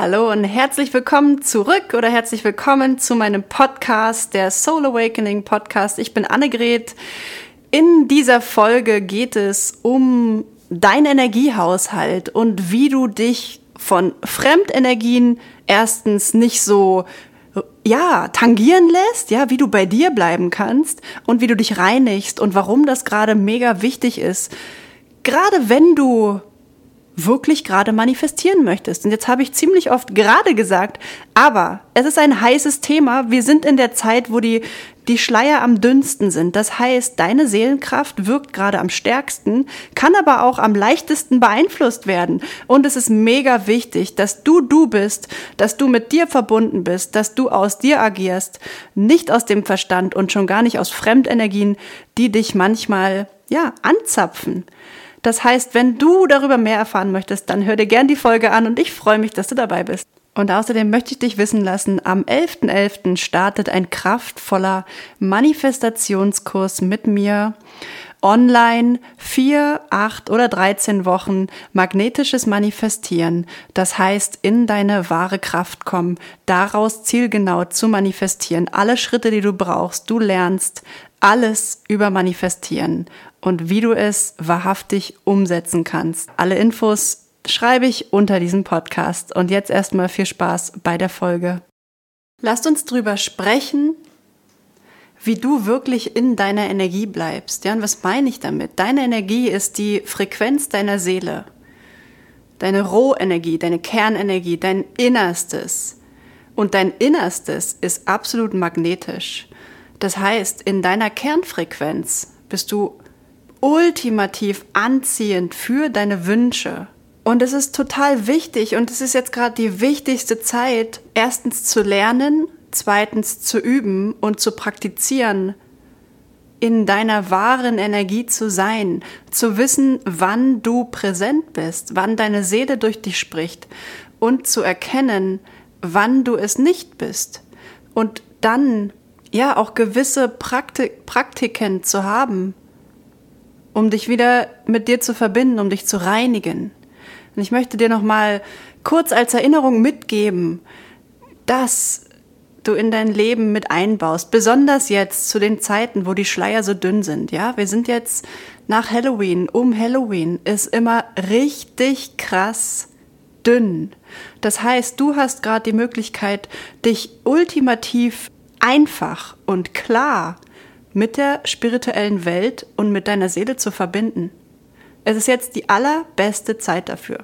Hallo und herzlich willkommen zurück oder herzlich willkommen zu meinem Podcast, der Soul Awakening Podcast. Ich bin Annegret. In dieser Folge geht es um dein Energiehaushalt und wie du dich von Fremdenergien erstens nicht so ja, tangieren lässt, ja, wie du bei dir bleiben kannst und wie du dich reinigst und warum das gerade mega wichtig ist. Gerade wenn du wirklich gerade manifestieren möchtest. Und jetzt habe ich ziemlich oft gerade gesagt, aber es ist ein heißes Thema. Wir sind in der Zeit, wo die, die Schleier am dünnsten sind. Das heißt, deine Seelenkraft wirkt gerade am stärksten, kann aber auch am leichtesten beeinflusst werden. Und es ist mega wichtig, dass du du bist, dass du mit dir verbunden bist, dass du aus dir agierst, nicht aus dem Verstand und schon gar nicht aus Fremdenergien, die dich manchmal, ja, anzapfen. Das heißt, wenn du darüber mehr erfahren möchtest, dann hör dir gern die Folge an und ich freue mich, dass du dabei bist. Und außerdem möchte ich dich wissen lassen, am 11.11. .11. startet ein kraftvoller Manifestationskurs mit mir online vier, acht oder 13 Wochen magnetisches Manifestieren. Das heißt, in deine wahre Kraft kommen, daraus zielgenau zu manifestieren. Alle Schritte, die du brauchst, du lernst alles über Manifestieren und wie du es wahrhaftig umsetzen kannst. Alle Infos schreibe ich unter diesem Podcast. Und jetzt erstmal viel Spaß bei der Folge. Lasst uns drüber sprechen, wie du wirklich in deiner Energie bleibst. Ja, und was meine ich damit? Deine Energie ist die Frequenz deiner Seele. Deine Rohenergie, deine Kernenergie, dein Innerstes. Und dein Innerstes ist absolut magnetisch. Das heißt, in deiner Kernfrequenz bist du ultimativ anziehend für deine Wünsche. Und es ist total wichtig und es ist jetzt gerade die wichtigste Zeit, erstens zu lernen, zweitens zu üben und zu praktizieren, in deiner wahren Energie zu sein, zu wissen, wann du präsent bist, wann deine Seele durch dich spricht und zu erkennen, wann du es nicht bist. Und dann ja auch gewisse Praktik Praktiken zu haben, um dich wieder mit dir zu verbinden, um dich zu reinigen. Und ich möchte dir noch mal kurz als Erinnerung mitgeben, dass du in dein Leben mit einbaust, besonders jetzt zu den Zeiten, wo die Schleier so dünn sind. Ja, wir sind jetzt nach Halloween, um Halloween ist immer richtig krass dünn. Das heißt, du hast gerade die Möglichkeit, dich ultimativ einfach und klar mit der spirituellen Welt und mit deiner Seele zu verbinden. Es ist jetzt die allerbeste Zeit dafür.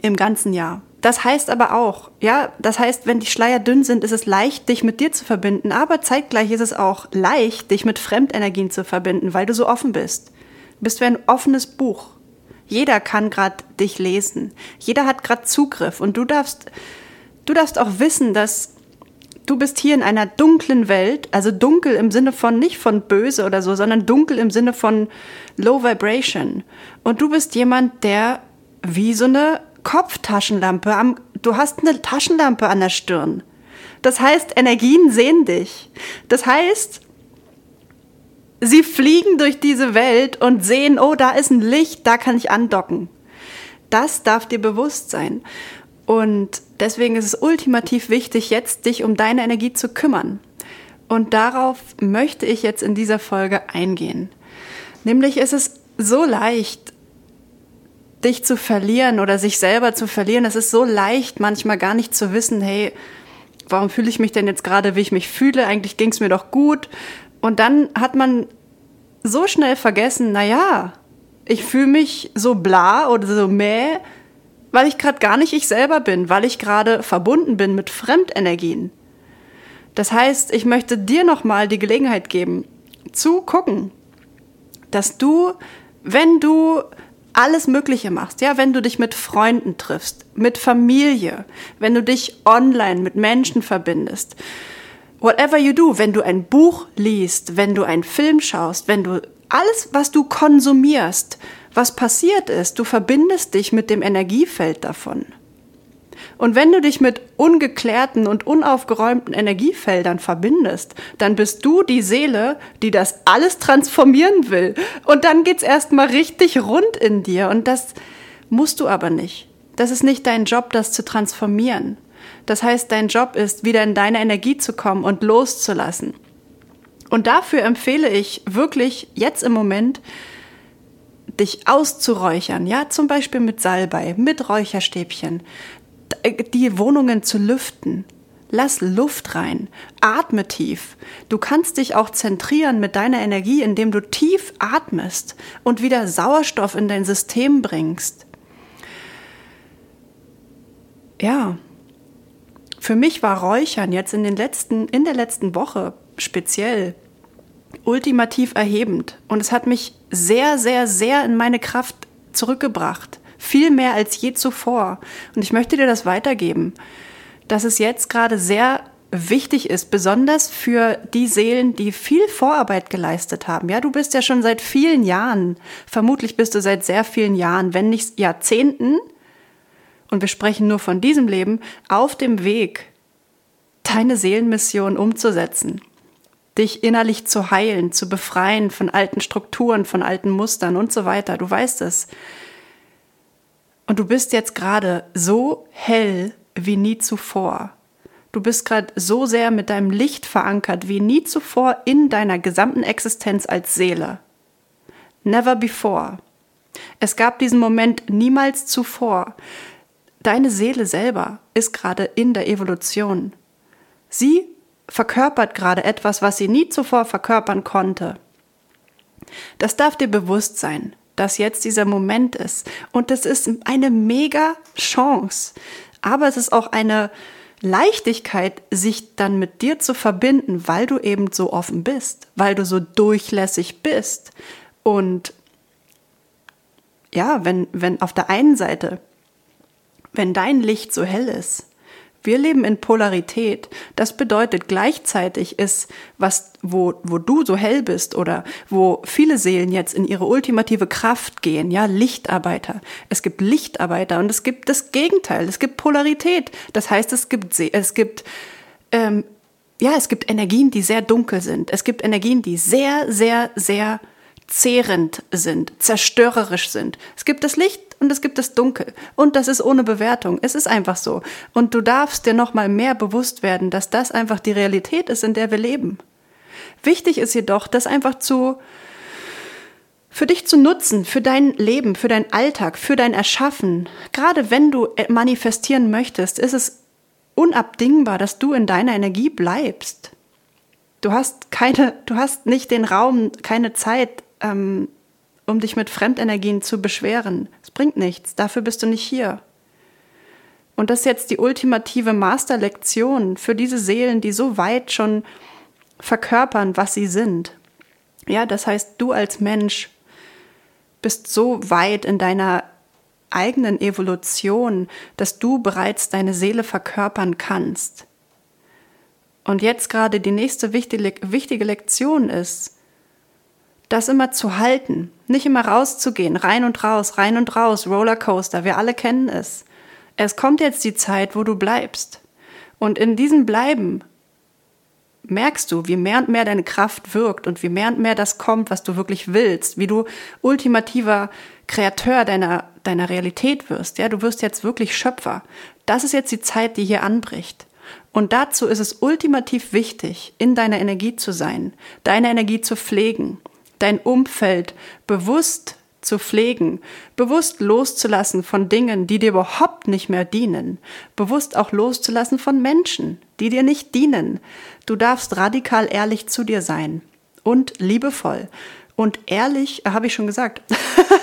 Im ganzen Jahr. Das heißt aber auch, ja, das heißt, wenn die Schleier dünn sind, ist es leicht, dich mit dir zu verbinden, aber zeitgleich ist es auch leicht, dich mit Fremdenergien zu verbinden, weil du so offen bist. Du bist wie ein offenes Buch. Jeder kann gerade dich lesen. Jeder hat gerade Zugriff und du darfst, du darfst auch wissen, dass du bist hier in einer dunklen Welt, also dunkel im Sinne von nicht von böse oder so, sondern dunkel im Sinne von Low Vibration. Und du bist jemand, der wie so eine Kopftaschenlampe am, du hast eine Taschenlampe an der Stirn. Das heißt, Energien sehen dich. Das heißt, sie fliegen durch diese Welt und sehen, oh, da ist ein Licht, da kann ich andocken. Das darf dir bewusst sein. Und deswegen ist es ultimativ wichtig, jetzt dich um deine Energie zu kümmern. Und darauf möchte ich jetzt in dieser Folge eingehen. Nämlich ist es so leicht, dich zu verlieren oder sich selber zu verlieren. Es ist so leicht, manchmal gar nicht zu wissen, hey, warum fühle ich mich denn jetzt gerade, wie ich mich fühle? Eigentlich ging es mir doch gut. Und dann hat man so schnell vergessen, na ja, ich fühle mich so bla oder so mäh, weil ich gerade gar nicht ich selber bin, weil ich gerade verbunden bin mit Fremdenergien. Das heißt, ich möchte dir nochmal die Gelegenheit geben, zu gucken, dass du, wenn du alles Mögliche machst, ja, wenn du dich mit Freunden triffst, mit Familie, wenn du dich online mit Menschen verbindest, whatever you do, wenn du ein Buch liest, wenn du einen Film schaust, wenn du alles, was du konsumierst, was passiert ist, du verbindest dich mit dem Energiefeld davon. Und wenn du dich mit ungeklärten und unaufgeräumten Energiefeldern verbindest, dann bist du die Seele, die das alles transformieren will. Und dann geht's erstmal richtig rund in dir. Und das musst du aber nicht. Das ist nicht dein Job, das zu transformieren. Das heißt, dein Job ist, wieder in deine Energie zu kommen und loszulassen. Und dafür empfehle ich wirklich jetzt im Moment, dich auszuräuchern, ja, zum Beispiel mit Salbei, mit Räucherstäbchen, die Wohnungen zu lüften. Lass Luft rein, atme tief. Du kannst dich auch zentrieren mit deiner Energie, indem du tief atmest und wieder Sauerstoff in dein System bringst. Ja, für mich war Räuchern jetzt in den letzten, in der letzten Woche speziell ultimativ erhebend. Und es hat mich sehr, sehr, sehr in meine Kraft zurückgebracht. Viel mehr als je zuvor. Und ich möchte dir das weitergeben, dass es jetzt gerade sehr wichtig ist, besonders für die Seelen, die viel Vorarbeit geleistet haben. Ja, du bist ja schon seit vielen Jahren, vermutlich bist du seit sehr vielen Jahren, wenn nicht Jahrzehnten, und wir sprechen nur von diesem Leben, auf dem Weg, deine Seelenmission umzusetzen, dich innerlich zu heilen, zu befreien von alten Strukturen, von alten Mustern und so weiter. Du weißt es. Und du bist jetzt gerade so hell wie nie zuvor. Du bist gerade so sehr mit deinem Licht verankert wie nie zuvor in deiner gesamten Existenz als Seele. Never before. Es gab diesen Moment niemals zuvor. Deine Seele selber ist gerade in der Evolution. Sie verkörpert gerade etwas, was sie nie zuvor verkörpern konnte. Das darf dir bewusst sein, dass jetzt dieser Moment ist. Und es ist eine mega Chance. Aber es ist auch eine Leichtigkeit, sich dann mit dir zu verbinden, weil du eben so offen bist, weil du so durchlässig bist. Und ja, wenn, wenn auf der einen Seite wenn dein Licht so hell ist. Wir leben in Polarität. Das bedeutet gleichzeitig ist, was, wo, wo du so hell bist oder wo viele Seelen jetzt in ihre ultimative Kraft gehen, ja, Lichtarbeiter. Es gibt Lichtarbeiter und es gibt das Gegenteil. Es gibt Polarität. Das heißt, es gibt, es gibt, ähm, ja, es gibt Energien, die sehr dunkel sind. Es gibt Energien, die sehr, sehr, sehr zehrend sind, zerstörerisch sind. Es gibt das Licht und es gibt das Dunkel. Und das ist ohne Bewertung. Es ist einfach so. Und du darfst dir noch mal mehr bewusst werden, dass das einfach die Realität ist, in der wir leben. Wichtig ist jedoch, das einfach zu, für dich zu nutzen, für dein Leben, für deinen Alltag, für dein Erschaffen. Gerade wenn du manifestieren möchtest, ist es unabdingbar, dass du in deiner Energie bleibst. Du hast keine, du hast nicht den Raum, keine Zeit, ähm, um dich mit Fremdenergien zu beschweren. Es bringt nichts, dafür bist du nicht hier. Und das ist jetzt die ultimative Masterlektion für diese Seelen, die so weit schon verkörpern, was sie sind. Ja, das heißt, du als Mensch bist so weit in deiner eigenen Evolution, dass du bereits deine Seele verkörpern kannst. Und jetzt gerade die nächste wichtige, wichtige Lektion ist, das immer zu halten, nicht immer rauszugehen, rein und raus, rein und raus, Rollercoaster, wir alle kennen es. Es kommt jetzt die Zeit, wo du bleibst. Und in diesem Bleiben merkst du, wie mehr und mehr deine Kraft wirkt und wie mehr und mehr das kommt, was du wirklich willst, wie du ultimativer Kreateur deiner, deiner Realität wirst. Ja, du wirst jetzt wirklich Schöpfer. Das ist jetzt die Zeit, die hier anbricht. Und dazu ist es ultimativ wichtig, in deiner Energie zu sein, deine Energie zu pflegen, dein Umfeld bewusst zu pflegen, bewusst loszulassen von Dingen, die dir überhaupt nicht mehr dienen, bewusst auch loszulassen von Menschen, die dir nicht dienen. Du darfst radikal ehrlich zu dir sein und liebevoll. Und ehrlich, äh, habe ich schon gesagt,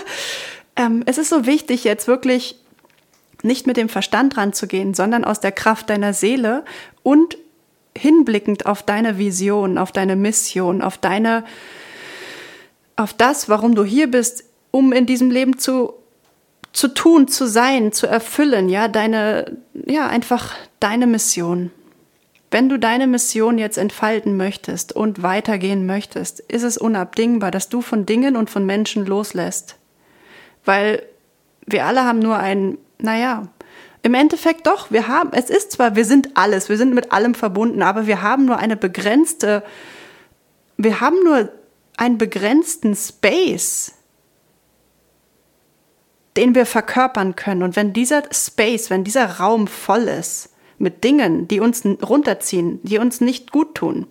ähm, es ist so wichtig, jetzt wirklich nicht mit dem Verstand ranzugehen, sondern aus der Kraft deiner Seele und hinblickend auf deine Vision, auf deine Mission, auf deine auf das, warum du hier bist, um in diesem Leben zu, zu tun, zu sein, zu erfüllen, ja, deine, ja, einfach deine Mission. Wenn du deine Mission jetzt entfalten möchtest und weitergehen möchtest, ist es unabdingbar, dass du von Dingen und von Menschen loslässt. Weil wir alle haben nur ein, naja, im Endeffekt doch, wir haben, es ist zwar, wir sind alles, wir sind mit allem verbunden, aber wir haben nur eine begrenzte, wir haben nur einen begrenzten Space, den wir verkörpern können. Und wenn dieser Space, wenn dieser Raum voll ist mit Dingen, die uns runterziehen, die uns nicht gut tun,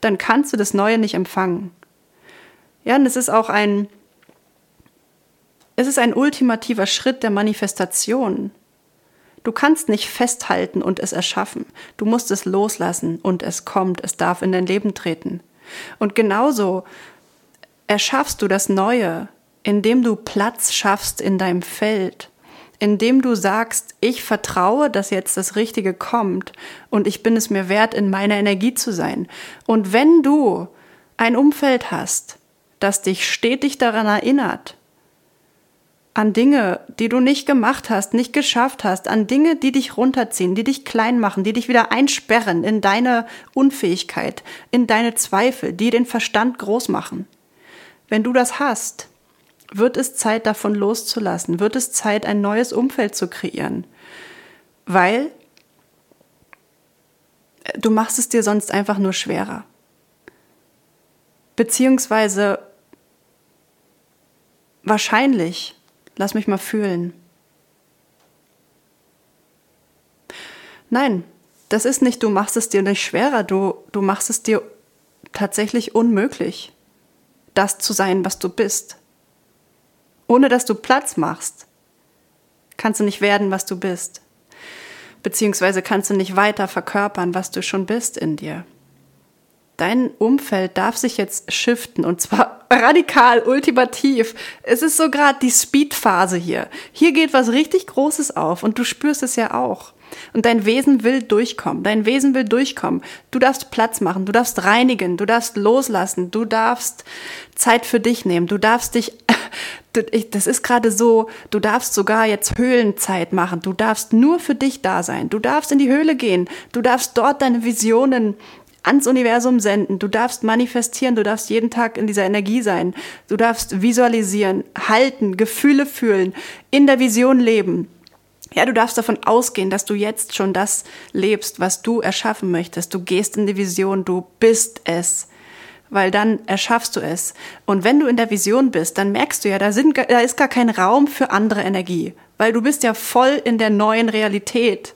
dann kannst du das Neue nicht empfangen. Ja, und es ist auch ein, es ist ein ultimativer Schritt der Manifestation. Du kannst nicht festhalten und es erschaffen. Du musst es loslassen und es kommt, es darf in dein Leben treten. Und genauso erschaffst du das Neue, indem du Platz schaffst in deinem Feld, indem du sagst, ich vertraue, dass jetzt das Richtige kommt und ich bin es mir wert, in meiner Energie zu sein. Und wenn du ein Umfeld hast, das dich stetig daran erinnert, an Dinge, die du nicht gemacht hast, nicht geschafft hast, an Dinge, die dich runterziehen, die dich klein machen, die dich wieder einsperren in deine Unfähigkeit, in deine Zweifel, die den Verstand groß machen. Wenn du das hast, wird es Zeit davon loszulassen, wird es Zeit, ein neues Umfeld zu kreieren, weil du machst es dir sonst einfach nur schwerer. Beziehungsweise wahrscheinlich Lass mich mal fühlen. Nein, das ist nicht, du machst es dir nicht schwerer, du, du machst es dir tatsächlich unmöglich, das zu sein, was du bist. Ohne dass du Platz machst, kannst du nicht werden, was du bist. Beziehungsweise kannst du nicht weiter verkörpern, was du schon bist in dir. Dein Umfeld darf sich jetzt shiften und zwar radikal, ultimativ. Es ist so gerade die Speed-Phase hier. Hier geht was richtig Großes auf und du spürst es ja auch. Und dein Wesen will durchkommen. Dein Wesen will durchkommen. Du darfst Platz machen, du darfst reinigen, du darfst loslassen, du darfst Zeit für dich nehmen, du darfst dich, das ist gerade so, du darfst sogar jetzt Höhlenzeit machen, du darfst nur für dich da sein, du darfst in die Höhle gehen, du darfst dort deine Visionen ans Universum senden. Du darfst manifestieren, du darfst jeden Tag in dieser Energie sein. Du darfst visualisieren, halten, Gefühle fühlen, in der Vision leben. Ja, du darfst davon ausgehen, dass du jetzt schon das lebst, was du erschaffen möchtest. Du gehst in die Vision, du bist es. Weil dann erschaffst du es. Und wenn du in der Vision bist, dann merkst du ja, da, sind, da ist gar kein Raum für andere Energie. Weil du bist ja voll in der neuen Realität.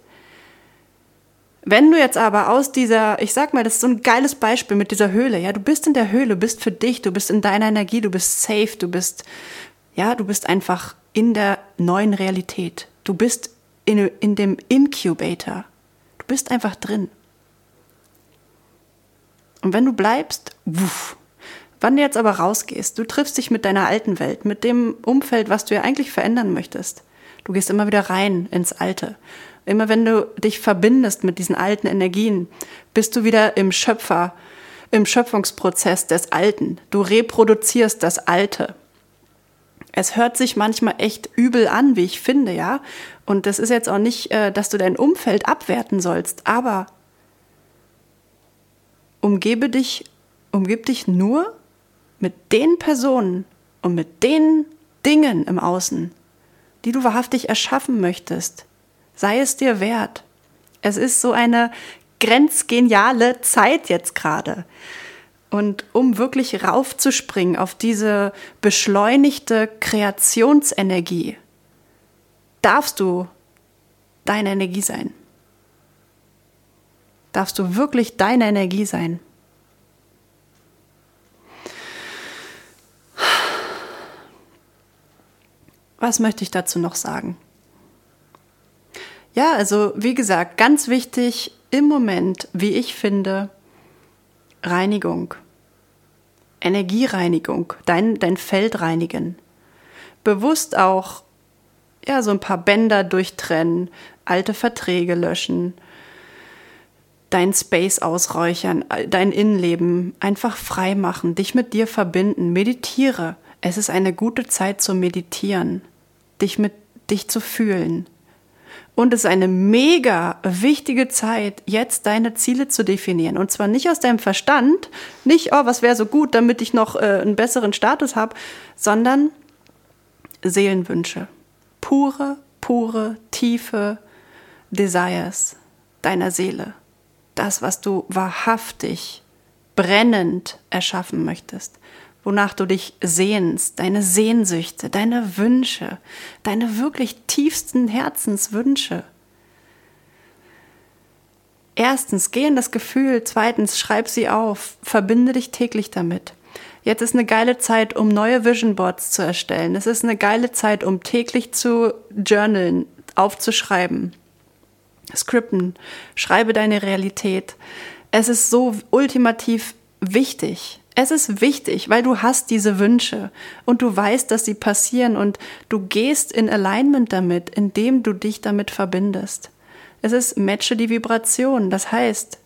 Wenn du jetzt aber aus dieser, ich sag mal, das ist so ein geiles Beispiel mit dieser Höhle, ja, du bist in der Höhle, bist für dich, du bist in deiner Energie, du bist safe, du bist, ja, du bist einfach in der neuen Realität. Du bist in, in dem Incubator. Du bist einfach drin. Und wenn du bleibst, wuff, wann du jetzt aber rausgehst, du triffst dich mit deiner alten Welt, mit dem Umfeld, was du ja eigentlich verändern möchtest. Du gehst immer wieder rein ins Alte. Immer wenn du dich verbindest mit diesen alten Energien, bist du wieder im Schöpfer, im Schöpfungsprozess des Alten. Du reproduzierst das Alte. Es hört sich manchmal echt übel an, wie ich finde, ja. Und das ist jetzt auch nicht, äh, dass du dein Umfeld abwerten sollst, aber umgebe dich, umgib dich nur mit den Personen und mit den Dingen im Außen, die du wahrhaftig erschaffen möchtest, sei es dir wert. Es ist so eine grenzgeniale Zeit jetzt gerade. Und um wirklich raufzuspringen auf diese beschleunigte Kreationsenergie, darfst du deine Energie sein. Darfst du wirklich deine Energie sein. Was möchte ich dazu noch sagen? Ja, also wie gesagt, ganz wichtig im Moment, wie ich finde, Reinigung. Energiereinigung, dein, dein Feld reinigen. Bewusst auch ja, so ein paar Bänder durchtrennen, alte Verträge löschen, dein Space ausräuchern, dein Innenleben einfach frei machen, dich mit dir verbinden, meditiere. Es ist eine gute Zeit zu meditieren, dich mit dich zu fühlen, und es ist eine mega wichtige Zeit, jetzt deine Ziele zu definieren. Und zwar nicht aus deinem Verstand, nicht, oh, was wäre so gut, damit ich noch äh, einen besseren Status habe, sondern Seelenwünsche. Pure, pure, tiefe Desires deiner Seele. Das, was du wahrhaftig, brennend erschaffen möchtest. Wonach du dich sehnst, deine Sehnsüchte, deine Wünsche, deine wirklich tiefsten Herzenswünsche. Erstens, geh in das Gefühl. Zweitens, schreib sie auf. Verbinde dich täglich damit. Jetzt ist eine geile Zeit, um neue Vision Boards zu erstellen. Es ist eine geile Zeit, um täglich zu journalen, aufzuschreiben, skripten. Schreibe deine Realität. Es ist so ultimativ wichtig. Es ist wichtig, weil du hast diese Wünsche und du weißt, dass sie passieren und du gehst in Alignment damit, indem du dich damit verbindest. Es ist matche die Vibration, das heißt,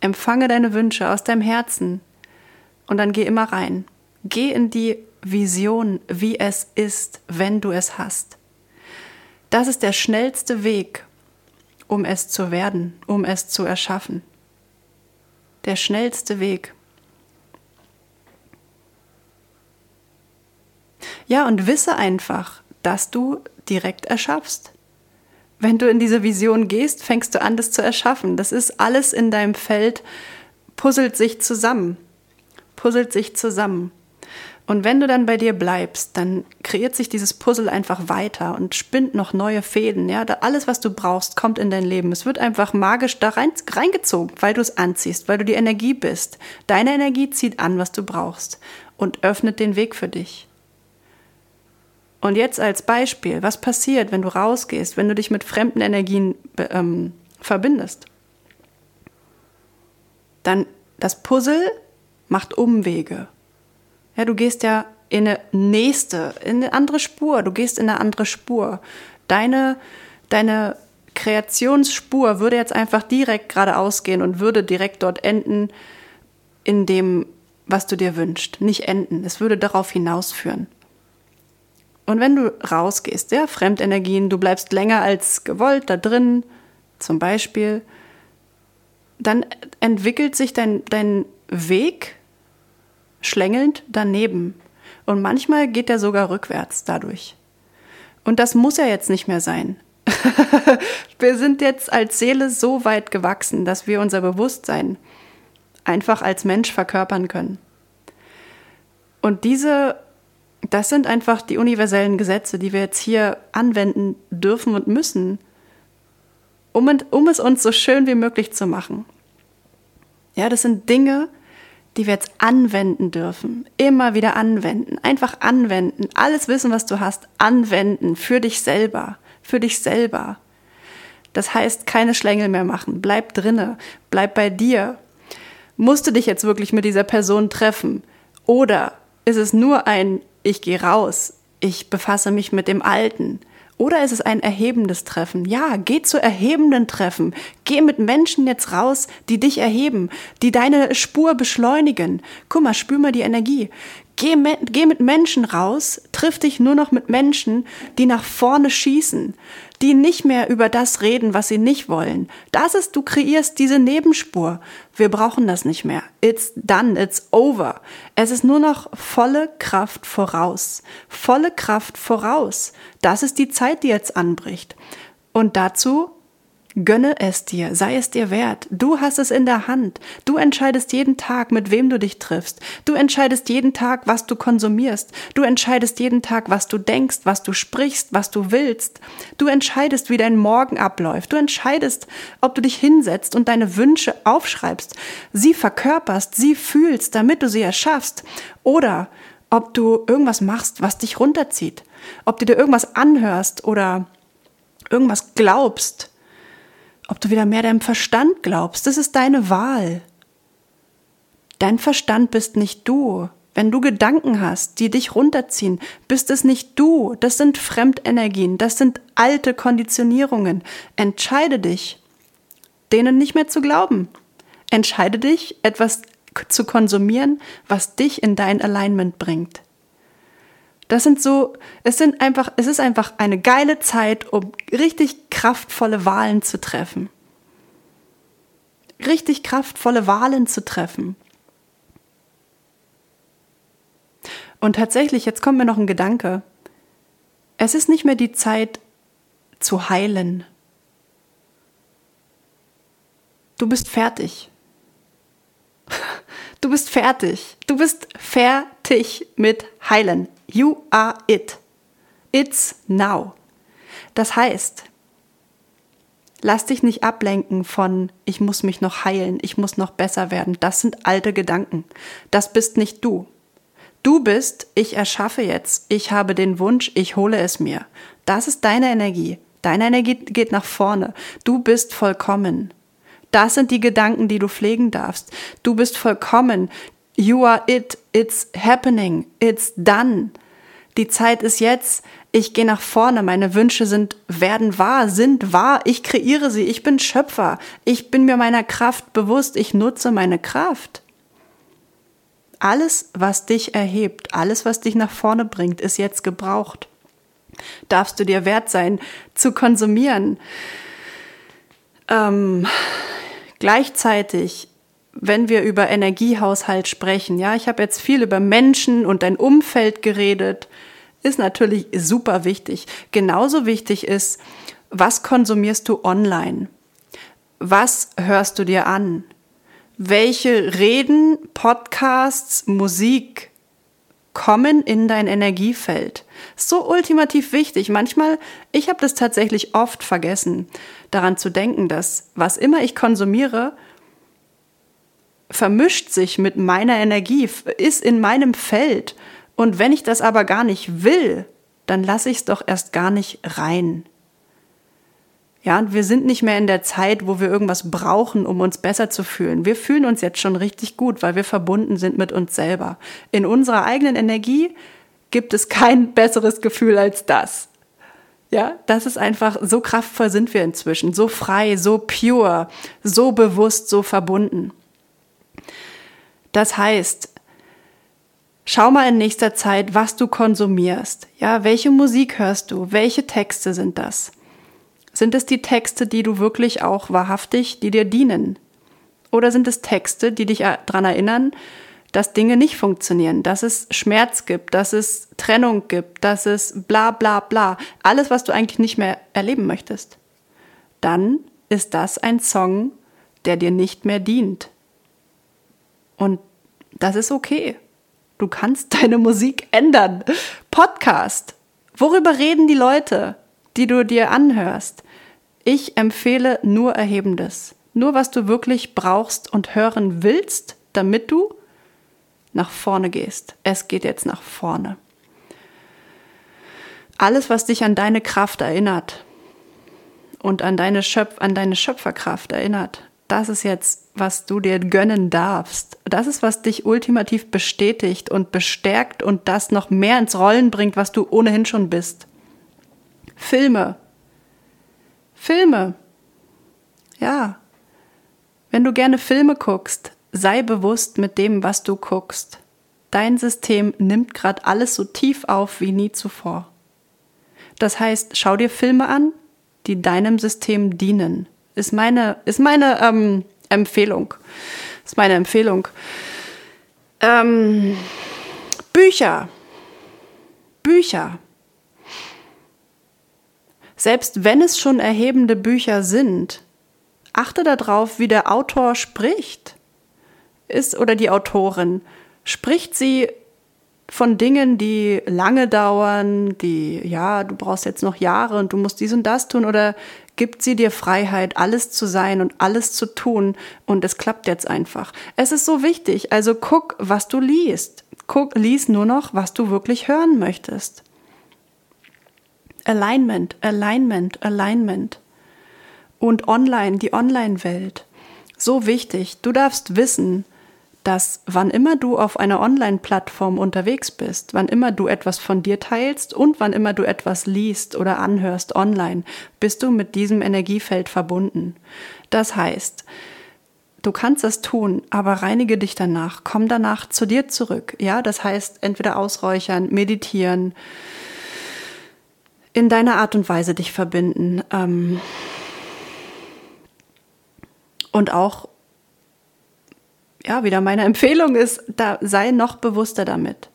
empfange deine Wünsche aus deinem Herzen und dann geh immer rein. Geh in die Vision, wie es ist, wenn du es hast. Das ist der schnellste Weg, um es zu werden, um es zu erschaffen. Der schnellste Weg. Ja, und wisse einfach, dass du direkt erschaffst. Wenn du in diese Vision gehst, fängst du an, das zu erschaffen. Das ist alles in deinem Feld, puzzelt sich zusammen. Puzzelt sich zusammen. Und wenn du dann bei dir bleibst, dann kreiert sich dieses Puzzle einfach weiter und spinnt noch neue Fäden. Ja, alles, was du brauchst, kommt in dein Leben. Es wird einfach magisch da rein, reingezogen, weil du es anziehst, weil du die Energie bist. Deine Energie zieht an, was du brauchst und öffnet den Weg für dich. Und jetzt als Beispiel, was passiert, wenn du rausgehst, wenn du dich mit fremden Energien ähm, verbindest? Dann das Puzzle macht Umwege. Ja, du gehst ja in eine nächste, in eine andere Spur. Du gehst in eine andere Spur. Deine, deine Kreationsspur würde jetzt einfach direkt geradeaus gehen und würde direkt dort enden in dem, was du dir wünschst. Nicht enden. Es würde darauf hinausführen. Und wenn du rausgehst, ja, Fremdenergien, du bleibst länger als gewollt da drin, zum Beispiel, dann entwickelt sich dein, dein Weg schlängelnd daneben. Und manchmal geht er sogar rückwärts dadurch. Und das muss ja jetzt nicht mehr sein. wir sind jetzt als Seele so weit gewachsen, dass wir unser Bewusstsein einfach als Mensch verkörpern können. Und diese das sind einfach die universellen Gesetze, die wir jetzt hier anwenden dürfen und müssen, um, um es uns so schön wie möglich zu machen. Ja, das sind Dinge, die wir jetzt anwenden dürfen. Immer wieder anwenden. Einfach anwenden. Alles Wissen, was du hast, anwenden. Für dich selber. Für dich selber. Das heißt, keine Schlängel mehr machen. Bleib drinne. Bleib bei dir. Musst du dich jetzt wirklich mit dieser Person treffen? Oder ist es nur ein ich gehe raus, ich befasse mich mit dem Alten. Oder ist es ein erhebendes Treffen? Ja, geh zu erhebenden Treffen. Geh mit Menschen jetzt raus, die dich erheben, die deine Spur beschleunigen. Guck mal, spür mal die Energie. Geh, geh mit Menschen raus, triff dich nur noch mit Menschen, die nach vorne schießen, die nicht mehr über das reden, was sie nicht wollen. Das ist, du kreierst diese Nebenspur. Wir brauchen das nicht mehr. It's done, it's over. Es ist nur noch volle Kraft voraus. Volle Kraft voraus. Das ist die Zeit, die jetzt anbricht. Und dazu Gönne es dir, sei es dir wert. Du hast es in der Hand. Du entscheidest jeden Tag, mit wem du dich triffst. Du entscheidest jeden Tag, was du konsumierst. Du entscheidest jeden Tag, was du denkst, was du sprichst, was du willst. Du entscheidest, wie dein Morgen abläuft. Du entscheidest, ob du dich hinsetzt und deine Wünsche aufschreibst, sie verkörperst, sie fühlst, damit du sie erschaffst. Oder ob du irgendwas machst, was dich runterzieht. Ob du dir irgendwas anhörst oder irgendwas glaubst ob du wieder mehr deinem Verstand glaubst, das ist deine Wahl. Dein Verstand bist nicht du. Wenn du Gedanken hast, die dich runterziehen, bist es nicht du. Das sind Fremdenergien, das sind alte Konditionierungen. Entscheide dich, denen nicht mehr zu glauben. Entscheide dich, etwas zu konsumieren, was dich in dein Alignment bringt. Das sind so, es sind einfach, es ist einfach eine geile Zeit, um richtig kraftvolle Wahlen zu treffen. Richtig kraftvolle Wahlen zu treffen. Und tatsächlich, jetzt kommt mir noch ein Gedanke. Es ist nicht mehr die Zeit zu heilen. Du bist fertig. Du bist fertig. Du bist fertig mit heilen. You are it. It's now. Das heißt, lass dich nicht ablenken von, ich muss mich noch heilen, ich muss noch besser werden. Das sind alte Gedanken. Das bist nicht du. Du bist, ich erschaffe jetzt, ich habe den Wunsch, ich hole es mir. Das ist deine Energie. Deine Energie geht nach vorne. Du bist vollkommen. Das sind die Gedanken, die du pflegen darfst. Du bist vollkommen. You are it. It's happening. It's done. Die Zeit ist jetzt. Ich gehe nach vorne. Meine Wünsche sind, werden wahr, sind wahr. Ich kreiere sie. Ich bin Schöpfer. Ich bin mir meiner Kraft bewusst. Ich nutze meine Kraft. Alles, was dich erhebt, alles, was dich nach vorne bringt, ist jetzt gebraucht. Darfst du dir wert sein, zu konsumieren. Ähm, gleichzeitig, wenn wir über Energiehaushalt sprechen, ja, ich habe jetzt viel über Menschen und dein Umfeld geredet, ist natürlich super wichtig. Genauso wichtig ist, was konsumierst du online? Was hörst du dir an? welche Reden, Podcasts, Musik kommen in dein Energiefeld. So ultimativ wichtig. Manchmal, ich habe das tatsächlich oft vergessen, daran zu denken, dass was immer ich konsumiere, vermischt sich mit meiner Energie, ist in meinem Feld. Und wenn ich das aber gar nicht will, dann lasse ich es doch erst gar nicht rein. Ja, und wir sind nicht mehr in der Zeit, wo wir irgendwas brauchen, um uns besser zu fühlen. Wir fühlen uns jetzt schon richtig gut, weil wir verbunden sind mit uns selber. In unserer eigenen Energie gibt es kein besseres Gefühl als das. Ja, das ist einfach, so kraftvoll sind wir inzwischen, so frei, so pure, so bewusst, so verbunden. Das heißt, schau mal in nächster Zeit, was du konsumierst. Ja, welche Musik hörst du? Welche Texte sind das? Sind es die Texte, die du wirklich auch wahrhaftig, die dir dienen? Oder sind es Texte, die dich daran erinnern, dass Dinge nicht funktionieren, dass es Schmerz gibt, dass es Trennung gibt, dass es bla bla bla, alles, was du eigentlich nicht mehr erleben möchtest? Dann ist das ein Song, der dir nicht mehr dient. Und das ist okay. Du kannst deine Musik ändern. Podcast. Worüber reden die Leute? die du dir anhörst. Ich empfehle nur Erhebendes. Nur was du wirklich brauchst und hören willst, damit du nach vorne gehst. Es geht jetzt nach vorne. Alles, was dich an deine Kraft erinnert und an deine, Schöpf an deine Schöpferkraft erinnert, das ist jetzt, was du dir gönnen darfst. Das ist, was dich ultimativ bestätigt und bestärkt und das noch mehr ins Rollen bringt, was du ohnehin schon bist. Filme. Filme. Ja. Wenn du gerne Filme guckst, sei bewusst mit dem, was du guckst. Dein System nimmt gerade alles so tief auf wie nie zuvor. Das heißt, schau dir Filme an, die deinem System dienen. Ist meine, ist meine ähm, Empfehlung. Ist meine Empfehlung. Ähm, Bücher. Bücher. Selbst wenn es schon erhebende Bücher sind, achte darauf, wie der Autor spricht. Ist oder die Autorin. Spricht sie von Dingen, die lange dauern, die, ja, du brauchst jetzt noch Jahre und du musst dies und das tun oder gibt sie dir Freiheit, alles zu sein und alles zu tun und es klappt jetzt einfach. Es ist so wichtig, also guck, was du liest. Guck, lies nur noch, was du wirklich hören möchtest. Alignment, Alignment, Alignment. Und online, die Online-Welt. So wichtig. Du darfst wissen, dass wann immer du auf einer Online-Plattform unterwegs bist, wann immer du etwas von dir teilst und wann immer du etwas liest oder anhörst online, bist du mit diesem Energiefeld verbunden. Das heißt, du kannst das tun, aber reinige dich danach, komm danach zu dir zurück. Ja, das heißt, entweder ausräuchern, meditieren, in deiner Art und Weise dich verbinden. Ähm und auch, ja, wieder meine Empfehlung ist, da sei noch bewusster damit.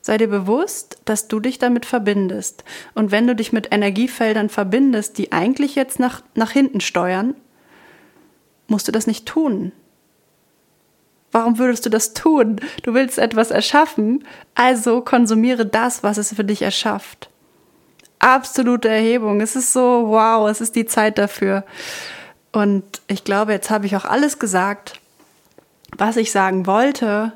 Sei dir bewusst, dass du dich damit verbindest. Und wenn du dich mit Energiefeldern verbindest, die eigentlich jetzt nach, nach hinten steuern, musst du das nicht tun. Warum würdest du das tun? Du willst etwas erschaffen, also konsumiere das, was es für dich erschafft. Absolute Erhebung. Es ist so, wow, es ist die Zeit dafür. Und ich glaube, jetzt habe ich auch alles gesagt, was ich sagen wollte.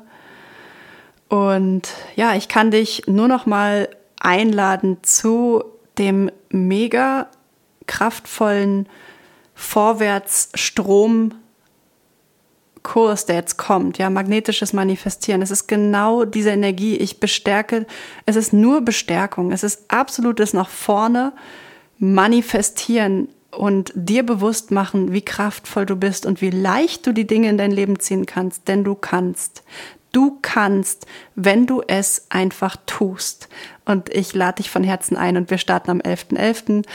Und ja, ich kann dich nur noch mal einladen zu dem mega kraftvollen Vorwärtsstrom Kurs, der jetzt kommt, ja, magnetisches Manifestieren. Es ist genau diese Energie. Ich bestärke, es ist nur Bestärkung. Es ist absolutes nach vorne manifestieren und dir bewusst machen, wie kraftvoll du bist und wie leicht du die Dinge in dein Leben ziehen kannst, denn du kannst. Du kannst, wenn du es einfach tust. Und ich lade dich von Herzen ein und wir starten am 11.11. .11.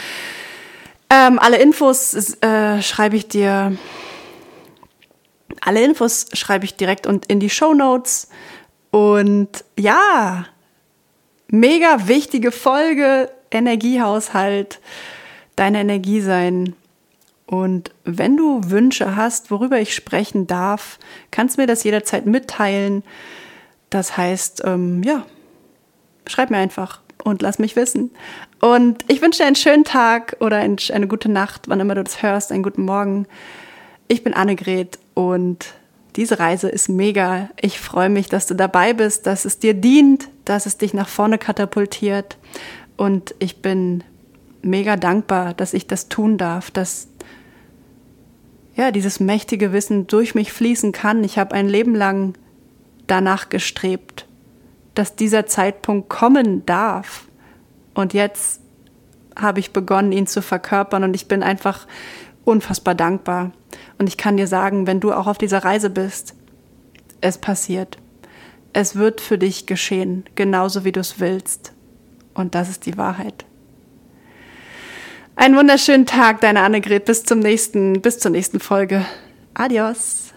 Ähm, alle Infos äh, schreibe ich dir alle Infos schreibe ich direkt und in die Show Notes. Und ja, mega wichtige Folge, Energiehaushalt, deine Energie sein. Und wenn du Wünsche hast, worüber ich sprechen darf, kannst mir das jederzeit mitteilen. Das heißt, ähm, ja, schreib mir einfach und lass mich wissen. Und ich wünsche dir einen schönen Tag oder eine gute Nacht, wann immer du das hörst, einen guten Morgen. Ich bin Annegret und diese Reise ist mega. Ich freue mich, dass du dabei bist, dass es dir dient, dass es dich nach vorne katapultiert. Und ich bin mega dankbar, dass ich das tun darf, dass ja, dieses mächtige Wissen durch mich fließen kann. Ich habe ein Leben lang danach gestrebt, dass dieser Zeitpunkt kommen darf. Und jetzt habe ich begonnen, ihn zu verkörpern und ich bin einfach unfassbar dankbar. Und ich kann dir sagen, wenn du auch auf dieser Reise bist, es passiert. Es wird für dich geschehen, genauso wie du es willst. Und das ist die Wahrheit. Einen wunderschönen Tag, deine Annegret. Bis zum nächsten, bis zur nächsten Folge. Adios.